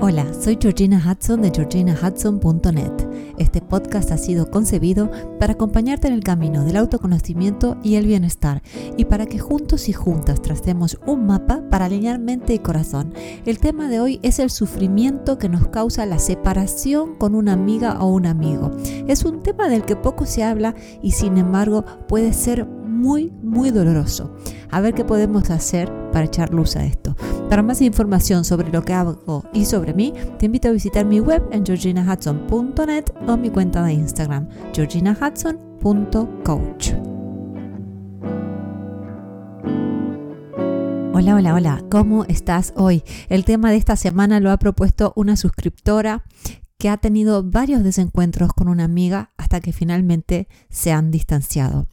Hola, soy Georgina Hudson de georginahudson.net. Este podcast ha sido concebido para acompañarte en el camino del autoconocimiento y el bienestar y para que juntos y juntas tracemos un mapa para alinear mente y corazón. El tema de hoy es el sufrimiento que nos causa la separación con una amiga o un amigo. Es un tema del que poco se habla y sin embargo puede ser muy, muy doloroso. A ver qué podemos hacer para echar luz a esto. Para más información sobre lo que hago y sobre mí, te invito a visitar mi web en georginahudson.net o mi cuenta de Instagram, georginahudson.coach. Hola, hola, hola, ¿cómo estás hoy? El tema de esta semana lo ha propuesto una suscriptora que ha tenido varios desencuentros con una amiga hasta que finalmente se han distanciado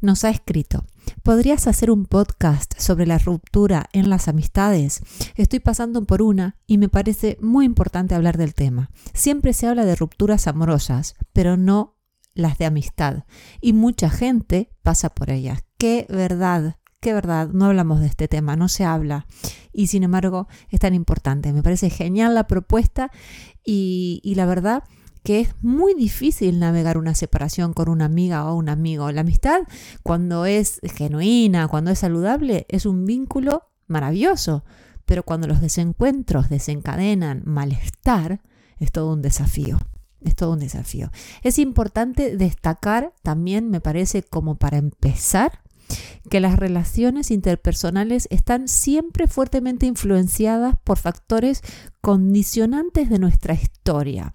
nos ha escrito, ¿podrías hacer un podcast sobre la ruptura en las amistades? Estoy pasando por una y me parece muy importante hablar del tema. Siempre se habla de rupturas amorosas, pero no las de amistad. Y mucha gente pasa por ellas. ¡Qué verdad! qué verdad, no hablamos de este tema, no se habla. Y sin embargo, es tan importante. Me parece genial la propuesta y, y la verdad que es muy difícil navegar una separación con una amiga o un amigo. La amistad, cuando es genuina, cuando es saludable, es un vínculo maravilloso. Pero cuando los desencuentros desencadenan malestar, es todo un desafío. Es todo un desafío. Es importante destacar también, me parece, como para empezar, que las relaciones interpersonales están siempre fuertemente influenciadas por factores condicionantes de nuestra historia.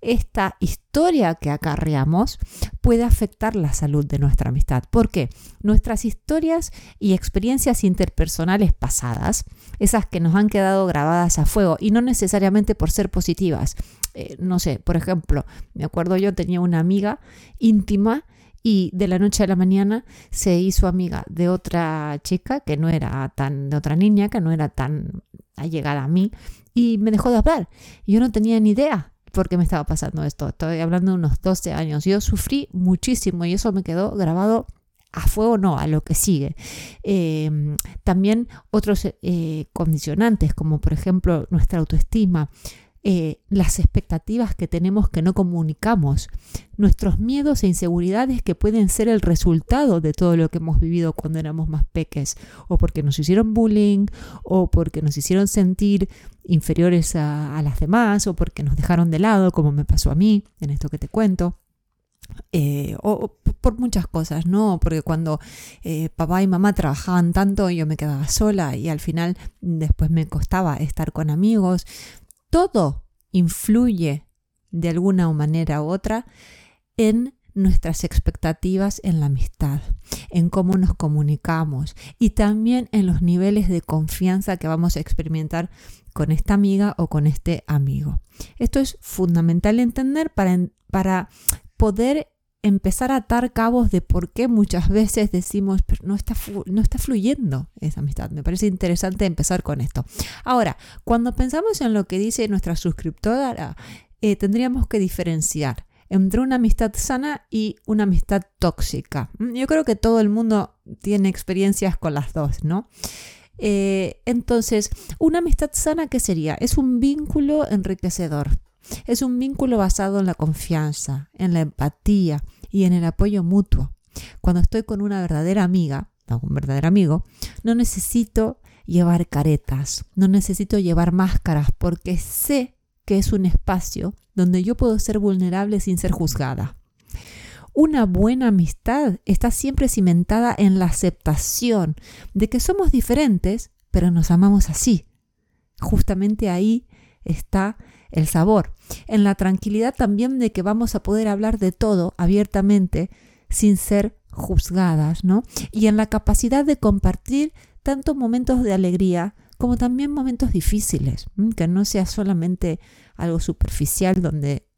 Esta historia que acarreamos puede afectar la salud de nuestra amistad. ¿Por qué? Nuestras historias y experiencias interpersonales pasadas, esas que nos han quedado grabadas a fuego y no necesariamente por ser positivas. Eh, no sé, por ejemplo, me acuerdo yo tenía una amiga íntima y de la noche a la mañana se hizo amiga de otra chica que no era tan, de otra niña que no era tan allegada a mí y me dejó de hablar. Yo no tenía ni idea por qué me estaba pasando esto. Estoy hablando de unos 12 años. Yo sufrí muchísimo y eso me quedó grabado a fuego no, a lo que sigue. Em, también otros eh, condicionantes, como por ejemplo nuestra autoestima, eh, las expectativas que tenemos que no comunicamos, nuestros miedos e inseguridades que pueden ser el resultado de todo lo que hemos vivido cuando éramos más peques, o porque nos hicieron bullying, o porque nos hicieron sentir inferiores a, las demás, o porque nos dejaron de lado, como me pasó a mí, en esto que te cuento. Eh, o, por muchas cosas, ¿no? Porque cuando eh, papá y mamá trabajaban tanto, yo me quedaba sola y al final después me costaba estar con amigos, todo influye de alguna manera u otra en nuestras expectativas en la amistad, en cómo nos comunicamos y también en los niveles de confianza que vamos a experimentar con esta amiga o con este amigo. Esto es fundamental entender para, para poder empezar a atar cabos de por qué muchas veces decimos, pero no está, no está fluyendo esa amistad. Me parece interesante empezar con esto. Ahora, cuando pensamos en lo que dice nuestra suscriptora, eh, tendríamos que diferenciar entre una amistad sana y una amistad tóxica. Mm, yo creo que todo el mundo tiene experiencias con las dos, ¿no? Eh, entonces, una amistad sana, ¿qué sería? Es un vínculo enriquecedor. Es un vínculo basado en la confianza, en la empatía y en el apoyo mutuo. Cuando estoy con una verdadera amiga, o un verdadero amigo, no necesito llevar caretas, no necesito llevar máscaras porque sé que es un espacio donde yo puedo ser vulnerable sin ser juzgada. Una buena amistad está siempre cimentada en la aceptación de que somos diferentes, pero nos amamos así. Justamente ahí está el sabor, en la tranquilidad también de que vamos a poder hablar de todo abiertamente sin ser juzgadas, ¿no? Y en la capacidad de compartir tanto momentos de alegría como también momentos difíciles, que no sea solamente algo superficial donde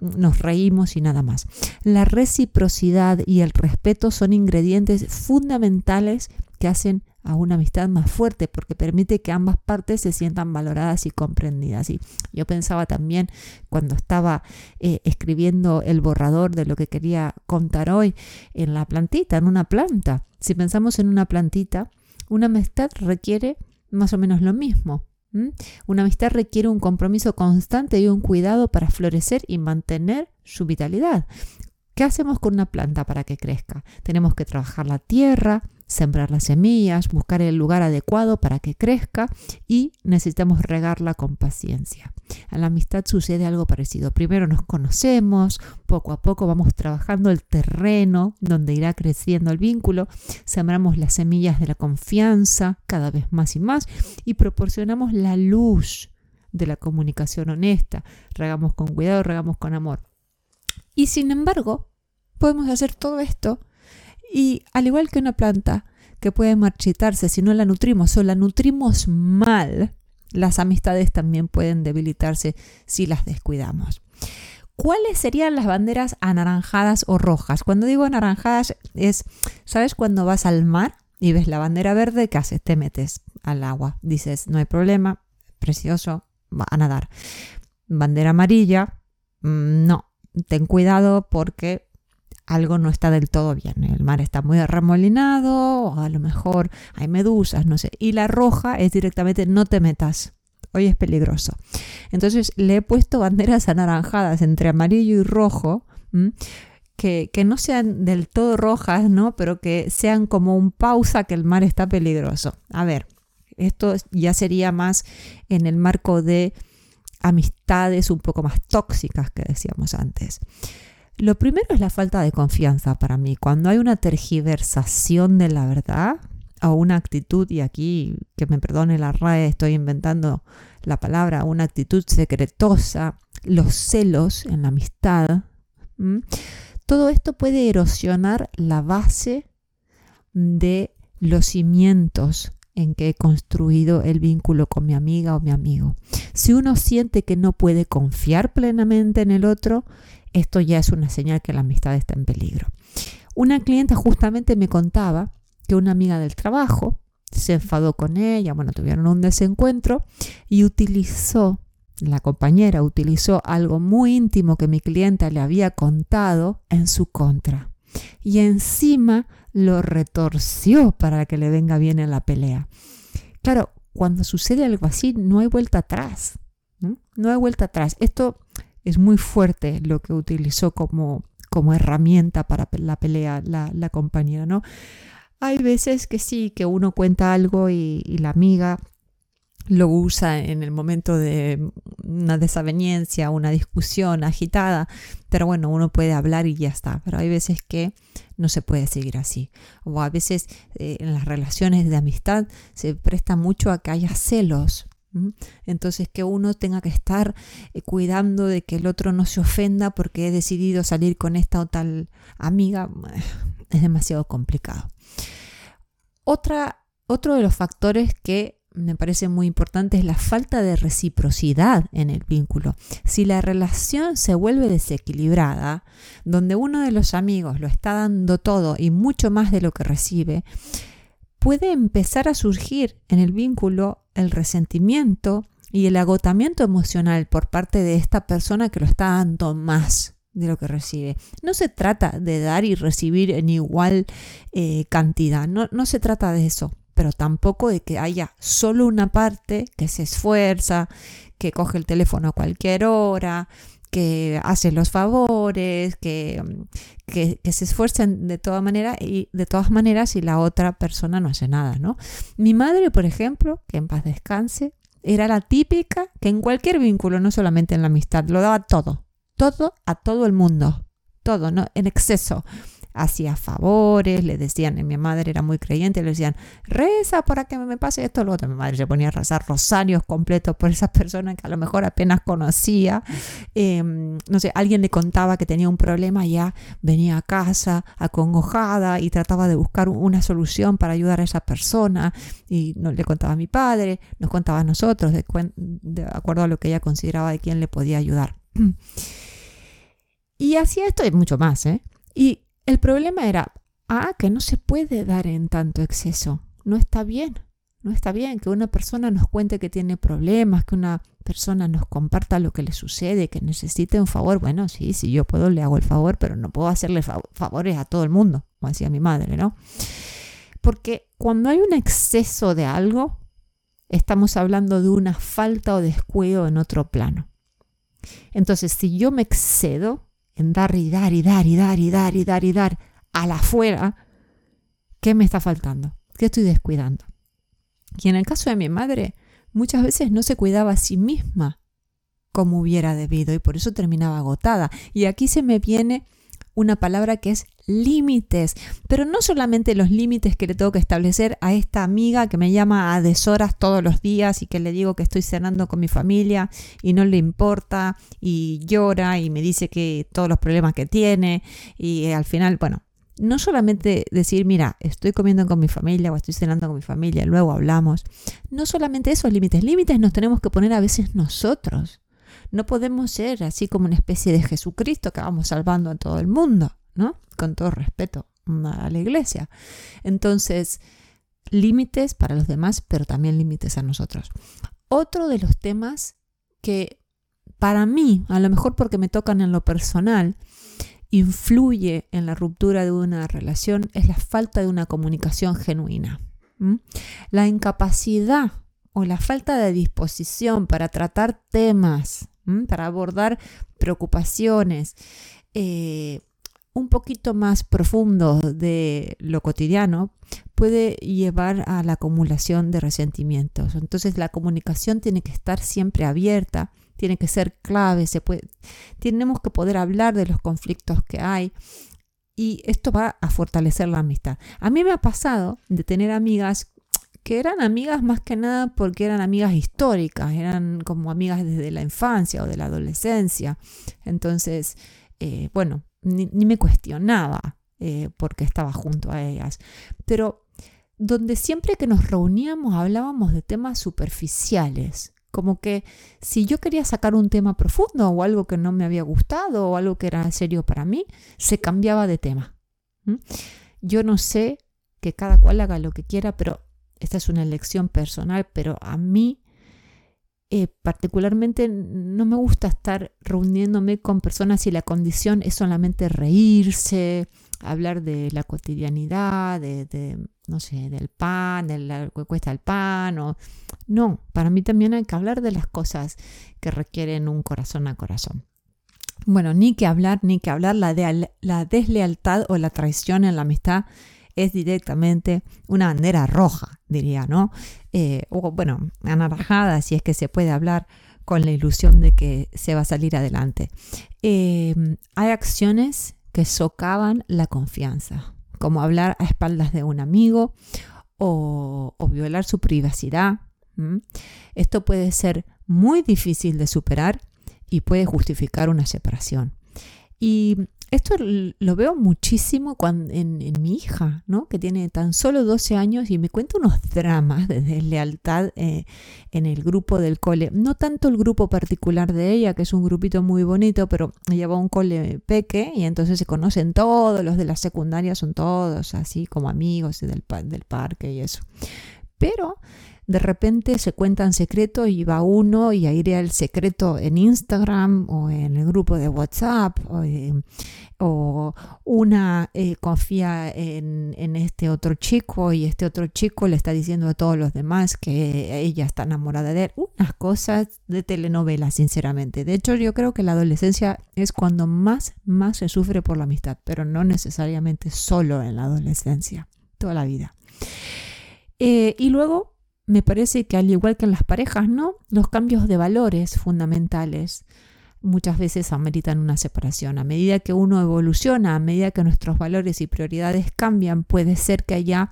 nos reímos y nada más. La reciprocidad y el respeto son ingredientes fundamentales que hacen a una amistad más fuerte porque permite que ambas partes se sientan valoradas y comprendidas. Y yo pensaba también cuando estaba eh, escribiendo el borrador de lo que quería contar hoy en la plantita, en una planta. Si pensamos en una plantita, una amistad requiere más o menos lo mismo. Una amistad requiere un compromiso constante y un cuidado para florecer y mantener su vitalidad. ¿Qué hacemos con una planta para que crezca? Tenemos que trabajar la tierra, sembrar las semillas, buscar el lugar adecuado para que crezca y necesitamos regarla con paciencia. En la amistad sucede algo parecido. Primero nos conocemos, poco a poco vamos trabajando el terreno donde irá creciendo el vínculo, sembramos las semillas de la confianza cada vez más y más y proporcionamos la luz de la comunicación honesta. Regamos con cuidado, regamos con amor. Y sin embargo, podemos hacer todo esto y al igual que una planta que puede marchitarse si no la nutrimos o la nutrimos mal, las amistades también pueden debilitarse si las descuidamos. ¿Cuáles serían las banderas anaranjadas o rojas? Cuando digo anaranjadas es, ¿sabes cuando vas al mar y ves la bandera verde? ¿Qué haces? Te metes al agua. Dices, no hay problema, precioso, va a nadar. Bandera amarilla, mm, no, ten cuidado porque algo no está del todo bien. El mar está muy arremolinado, a lo mejor hay medusas, no sé. Y la roja es directamente no te metas. Hoy es peligroso. Entonces le he puesto banderas anaranjadas entre amarillo y rojo. Que, que, no sean del todo rojas, ¿no? Pero que sean como un pausa que el mar está peligroso. A ver, esto ya sería más en el marco de amistades un poco más tóxicas que decíamos antes. Lo primero es la falta de confianza para mí. Cuando hay una tergiversación de la verdad o una actitud, y aquí que me perdone la RAE, estoy inventando la palabra, una actitud secretosa, los celos en la amistad, todo esto puede erosionar la base de los cimientos en que he construido el vínculo con mi amiga o mi amigo. Si uno siente que no puede confiar plenamente en el otro, esto ya es una señal que la amistad está en peligro. Una clienta justamente me contaba que una amiga del trabajo se enfadó con ella, bueno, tuvieron un desencuentro y utilizó, la compañera utilizó algo muy íntimo que mi clienta le había contado en su contra. Y encima lo retorció para que le venga bien en la pelea. Claro, cuando sucede algo así, no hay vuelta atrás. No, hay vuelta atrás. Esto es muy fuerte lo que utilizó como, como herramienta para la pelea la, la, compañera, ¿no? Hay veces que sí, que uno cuenta algo y, la amiga lo usa en el momento de una desaveniencia, una discusión agitada, pero bueno, uno puede hablar y ya está, pero hay veces que no se puede seguir así. O a veces eh, en las relaciones de amistad se presta mucho a que haya celos. Entonces que uno tenga que estar eh, cuidando de que el otro no se ofenda porque he decidido salir con esta o tal amiga, es demasiado complicado. Otra, otro de los factores que me parece muy importante es la falta de reciprocidad en el vínculo. Si la relación se vuelve desequilibrada, donde uno de los amigos lo está dando todo y mucho más de lo que recibe, puede empezar a surgir en el vínculo el resentimiento y el agotamiento emocional por parte de esta persona que lo está dando más de lo que recibe. No se trata de dar y recibir en igual eh, cantidad, no, no se trata de eso pero tampoco de que haya solo una parte que se esfuerza, que coge el teléfono a cualquier hora, que hace los favores, que, que, se esfuercen de toda manera y de todas maneras y la otra persona no hace nada, ¿no? Mi madre, por ejemplo, que en paz descanse, era la típica que en cualquier vínculo, no solamente en la amistad, lo daba todo, todo a todo el mundo, todo, ¿no? En exceso hacía favores, le decían, mi madre era muy creyente, le decían, reza para que me pase esto, lo otro. Mi madre se ponía a rezar rosarios completos por esas personas que a lo mejor apenas conocía. Em, no sé, alguien le contaba que tenía un problema, ya venía a casa acongojada y trataba de buscar una solución para ayudar a esa persona. Y no, le contaba a mi padre, nos contaba a nosotros, de, de acuerdo a lo que ella consideraba de quién le podía ayudar. Y hacía esto y mucho más, ¿eh? Y el problema era, ah, que no se puede dar en tanto exceso. No está bien. No está bien que una persona nos cuente que tiene problemas, que una persona nos comparta lo que le sucede, que necesite un favor. Bueno, sí, si yo puedo, le hago el favor, pero no puedo hacerle favores a todo el mundo, como decía mi madre, ¿no? Porque cuando hay un exceso de algo, estamos hablando de una falta o descuido en otro plano. Entonces, si yo me excedo en dar y dar y dar y dar y dar y dar y dar a la afuera, ¿qué me está faltando? ¿Qué estoy descuidando? Y en el caso de mi madre, muchas veces no se cuidaba a sí misma como hubiera debido y por eso terminaba agotada. Y aquí se me viene una palabra que es límites, pero no solamente los límites que le tengo que establecer a esta amiga que me llama a deshoras todos los días y que le digo que estoy cenando con mi familia y no le importa y llora y me dice que todos los problemas que tiene y al final, bueno, no solamente decir, mira, estoy comiendo con mi familia o estoy cenando con mi familia, luego hablamos. No solamente esos límites, límites nos tenemos que poner a veces nosotros. No podemos ser así como una especie de Jesucristo que vamos salvando a todo el mundo, ¿no? Con todo respeto a la iglesia. Entonces, límites para los demás, pero también límites a nosotros. Otro de los temas que para mí, a lo mejor porque me tocan en lo personal, influye en la ruptura de una relación es la falta de una comunicación genuina. La incapacidad o la falta de disposición para tratar temas para abordar preocupaciones eh, un poquito más profundos de lo cotidiano, puede llevar a la acumulación de resentimientos. Entonces la comunicación tiene que estar siempre abierta, tiene que ser clave, se puede, tenemos que poder hablar de los conflictos que hay y esto va a fortalecer la amistad. A mí me ha pasado de tener amigas que eran amigas más que nada porque eran amigas históricas, eran como amigas desde la infancia o de la adolescencia. Entonces, eh, bueno, ni, me cuestionaba eh, porque estaba junto a ellas. Pero donde siempre que nos reuníamos hablábamos de temas superficiales, como que si yo quería sacar un tema profundo o algo que no me había gustado o algo que era serio para mí, se cambiaba de tema. Yo no sé que cada cual haga lo que quiera, pero esta es una elección personal, pero a mí eh, particularmente no me gusta estar reuniéndome con personas y la condición es solamente reírse, hablar de la cotidianidad, de, no sé, del pan, de lo que cuesta el pan. O... No, para mí también hay que hablar de las cosas que requieren un corazón a corazón. Bueno, ni que hablar, ni que hablar, la, de, la deslealtad o la traición en la amistad es directamente una bandera roja, diría, ¿no? Eh, o bueno, anaranjada, si es que se puede hablar con la ilusión de que se va a salir adelante. Em, hay acciones que socavan la confianza, como hablar a espaldas de un amigo o, violar su privacidad. Esto puede ser muy difícil de superar y puede justificar una separación. Y esto lo veo muchísimo en, mi hija, ¿no? que tiene tan solo 12 años y me cuenta unos dramas de deslealtad eh, en el grupo del cole. No tanto el grupo particular de ella, que es un grupito muy bonito, pero ella va a un cole peque y entonces se conocen todos, los de la secundaria son todos así como amigos del, del parque y eso. Pero de repente se cuentan secretos y va uno y airea el secreto en Instagram o en el grupo de WhatsApp o, eh, una eh, confía en, este otro chico y este otro chico le está diciendo a todos los demás que ella está enamorada de él. Unas cosas de telenovela, sinceramente. De hecho, yo creo que la adolescencia es cuando más, más se sufre por la amistad, pero no necesariamente solo en la adolescencia, toda la vida. Eh, y luego me parece que al igual que en las parejas, ¿no? Los cambios de valores fundamentales muchas veces ameritan una separación. A medida que uno evoluciona, a medida que nuestros valores y prioridades cambian, puede ser que allá,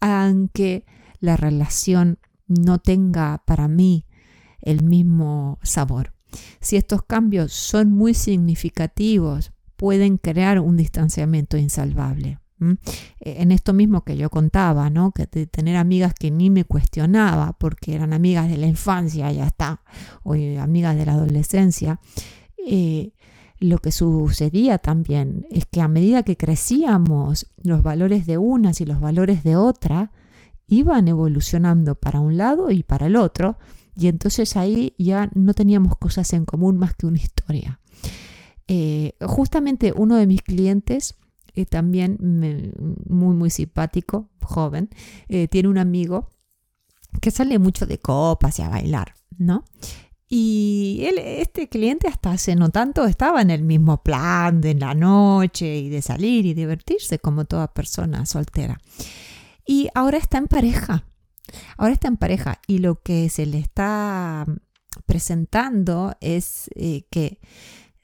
aunque la relación no tenga para mí el mismo sabor. Si estos cambios son muy significativos, pueden crear un distanciamiento insalvable. E, en esto mismo que yo contaba, ¿no? Que de tener amigas que ni me cuestionaba porque eran amigas de la infancia, ya está, o eh, amigas de la adolescencia. Eh, lo que sucedía también es que a medida que crecíamos, los valores de unas y los valores de otra iban evolucionando para un lado y para el otro, y entonces ahí ya no teníamos cosas en común más que una historia. Eh, justamente uno de mis clientes y también muy, muy simpático, joven, eh, tiene un amigo que sale mucho de copas y a bailar, ¿no? Y él, este cliente hasta hace no tanto estaba en el mismo plan de la noche y de salir y divertirse como toda persona soltera. Y ahora está en pareja. Ahora está en pareja y lo que se le está presentando es eh, que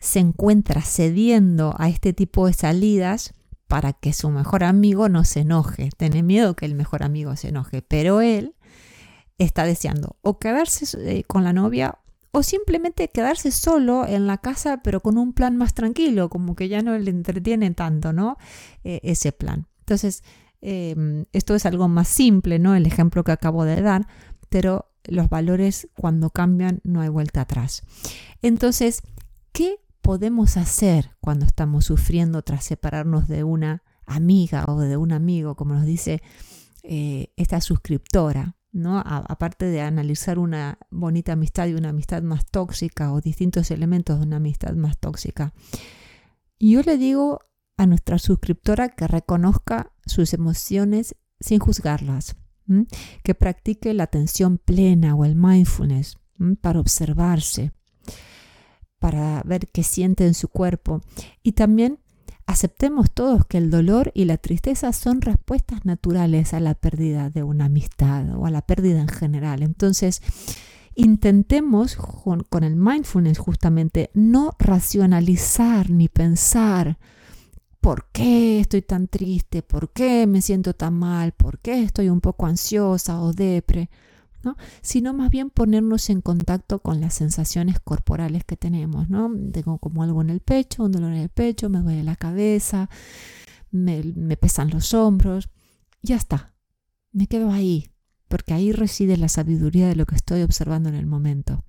se encuentra cediendo a este tipo de salidas para que su mejor amigo no se enoje. Tiene miedo que el mejor amigo se enoje, pero él está deseando o quedarse eh, con la novia o simplemente quedarse solo en la casa pero con un plan más tranquilo, como que ya no le entretiene tanto, ¿no? E, ese plan. Entonces, em, esto es algo más simple, ¿no? El ejemplo que acabo de dar, pero los valores cuando cambian no hay vuelta atrás. Entonces, ¿qué podemos hacer cuando estamos sufriendo tras separarnos de una amiga o de un amigo, como nos dice eh, esta suscriptora? aparte de analizar una bonita amistad y una amistad más tóxica o distintos elementos de una amistad más tóxica. Yo le digo a nuestra suscriptora que reconozca sus emociones sin juzgarlas, que practique la atención plena o el mindfulness para observarse, para ver qué siente en su cuerpo y también Aceptemos todos que el dolor y la tristeza son respuestas naturales a la pérdida de una amistad o a la pérdida en general. Entonces, intentemos con, el mindfulness justamente no racionalizar ni pensar por qué estoy tan triste, por qué me siento tan mal, por qué estoy un poco ansiosa o depre sino más bien ponernos en contacto con las sensaciones corporales que tenemos. ¿no? Tengo como algo en el pecho, un dolor en el pecho, me duele la cabeza, me, pesan los hombros, ya está, me quedo ahí, porque ahí reside la sabiduría de lo que estoy observando en el momento.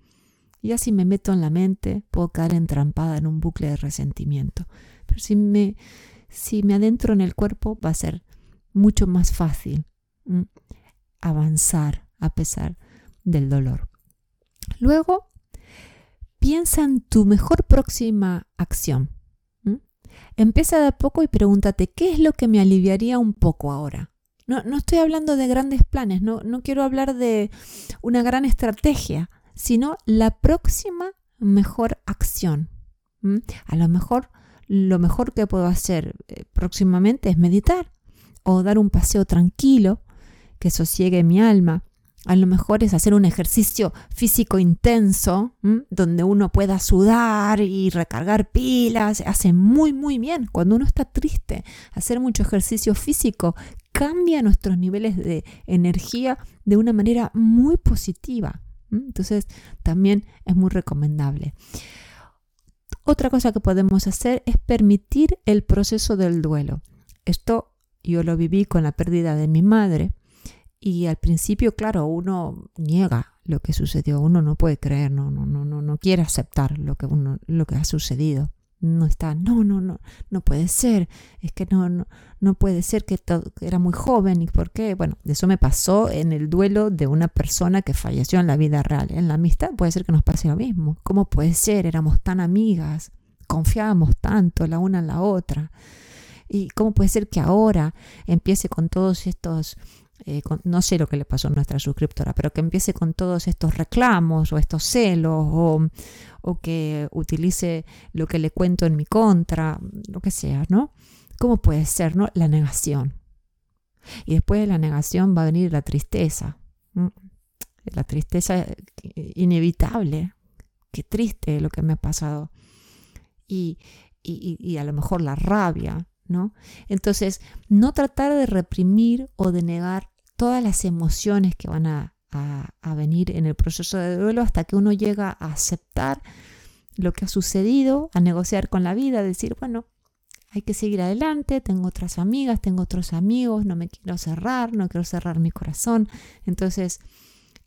Y así me meto en la mente, puedo caer entrampada en un bucle de resentimiento. Pero si me adentro en el cuerpo, va a ser mucho más fácil avanzar a pesar del dolor. Luego, piensa en tu mejor próxima acción. Empieza de a poco y pregúntate, ¿qué es lo que me aliviaría un poco ahora? No, no estoy hablando de grandes planes, no, no quiero hablar de una gran estrategia, sino la próxima mejor acción. A lo mejor lo mejor que puedo hacer eh, próximamente es meditar o dar un paseo tranquilo que sosiegue mi alma a lo mejor es hacer un ejercicio físico intenso, donde uno pueda sudar y recargar pilas. Hace muy, muy bien. Cuando uno está triste, hacer mucho ejercicio físico cambia nuestros niveles de energía de una manera muy positiva. Entonces, también es muy recomendable. Otra cosa que podemos hacer es permitir el proceso del duelo. Esto yo lo viví con la pérdida de mi madre y al principio, claro, uno niega lo que sucedió, uno no puede creer, no, no, no, no, no quiere aceptar lo que, uno, lo que ha sucedido. No está, no, no, no, no puede ser, es que no, no, no puede ser que, era muy joven y por qué. Bueno, eso me pasó en el duelo de una persona que falleció en la vida real. En la amistad puede ser que nos pase lo mismo. ¿Cómo puede ser? Éramos tan amigas, confiábamos tanto la una en la otra. ¿Y cómo puede ser que ahora empiece con todos estos eh, no sé lo que le pasó a nuestra suscriptora, pero que empiece con todos estos reclamos o estos celos o, que utilice lo que le cuento en mi contra, lo que sea, ¿no? ¿Cómo puede ser, no? La negación. Y después de la negación va a venir la tristeza. La tristeza inevitable. Qué triste lo que me ha pasado. Y, y a lo mejor la rabia, Entonces, no tratar de reprimir o de negar todas las emociones que van a, venir en el proceso de duelo hasta que uno llega a aceptar lo que ha sucedido, a negociar con la vida, a decir, bueno, hay que seguir adelante, tengo otras amigas, tengo otros amigos, no me quiero cerrar, no quiero cerrar mi corazón. Entonces,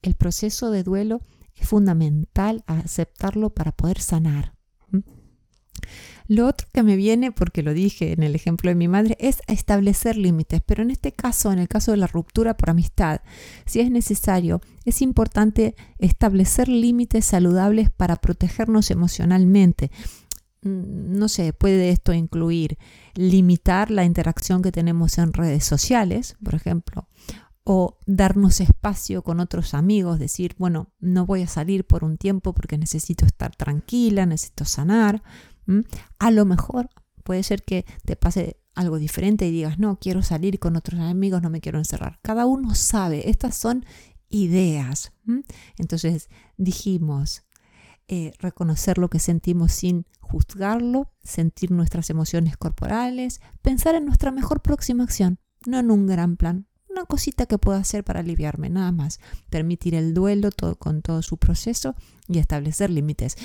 el proceso de duelo es fundamental aceptarlo para poder sanar. Lo otro que me viene, porque lo dije en el ejemplo de mi madre, es establecer límites, pero en este caso, en el caso de la ruptura por amistad, si es necesario, es importante establecer límites saludables para protegernos emocionalmente. Mm, no sé, puede esto incluir limitar la interacción que tenemos en redes sociales, por ejemplo, o darnos espacio con otros amigos, decir, bueno, no voy a salir por un tiempo porque necesito estar tranquila, necesito sanar. A lo mejor puede ser que te pase algo diferente y digas, no, quiero salir con otros amigos, no me quiero encerrar. Cada uno sabe, estas son ideas. Entonces dijimos, eh, reconocer lo que sentimos sin juzgarlo, sentir nuestras emociones corporales, pensar en nuestra mejor próxima acción, no en un gran plan, una cosita que puedo hacer para aliviarme, nada más. Permitir el duelo todo, con todo su proceso y establecer límites.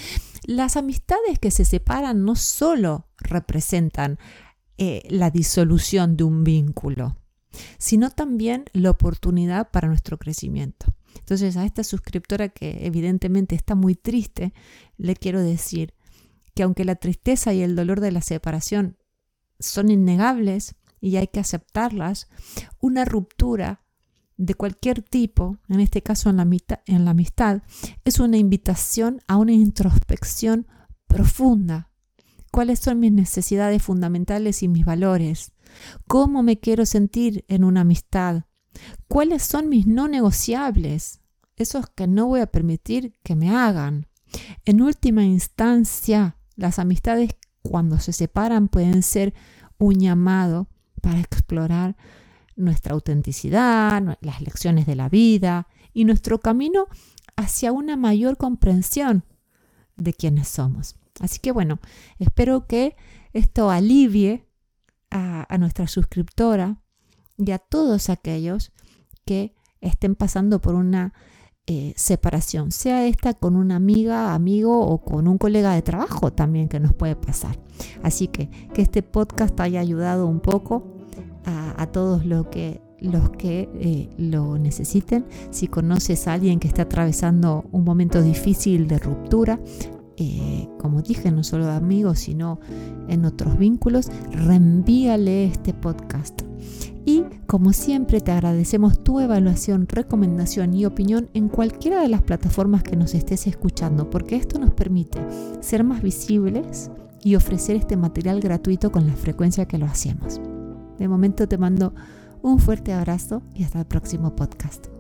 Las amistades que se separan no solo representan eh, la disolución de un vínculo, sino también la oportunidad para nuestro crecimiento. Entonces a esta suscriptora que evidentemente está muy triste, le quiero decir que aunque la tristeza y el dolor de la separación son innegables, y hay que aceptarlas, una ruptura de cualquier tipo, en este caso en la, amistad, es una invitación a una introspección profunda. ¿Cuáles son mis necesidades fundamentales y mis valores? ¿Cómo me quiero sentir en una amistad? ¿Cuáles son mis no negociables? Esos que no voy a permitir que me hagan. En última instancia, las amistades cuando se separan pueden ser un llamado para explorar nuestra autenticidad, las lecciones de la vida y nuestro camino hacia una mayor comprensión de quiénes somos. Así que bueno, espero que esto alivie a, nuestra suscriptora y a todos aquellos que estén pasando por una eh, separación, sea esta con una amiga, amigo o con un colega de trabajo también que nos puede pasar. Así que que este podcast haya ayudado un poco a, todos los que, los que eh, lo necesiten. Si conoces a alguien que está atravesando un momento difícil de ruptura, eh, como dije, no solo de amigos, sino en otros vínculos, reenvíale este podcast. Y como siempre te agradecemos tu evaluación, recomendación y opinión en cualquiera de las plataformas que nos estés escuchando, porque esto nos permite ser más visibles y ofrecer este material gratuito con la frecuencia que lo hacemos. De momento te mando un fuerte abrazo y hasta el próximo podcast.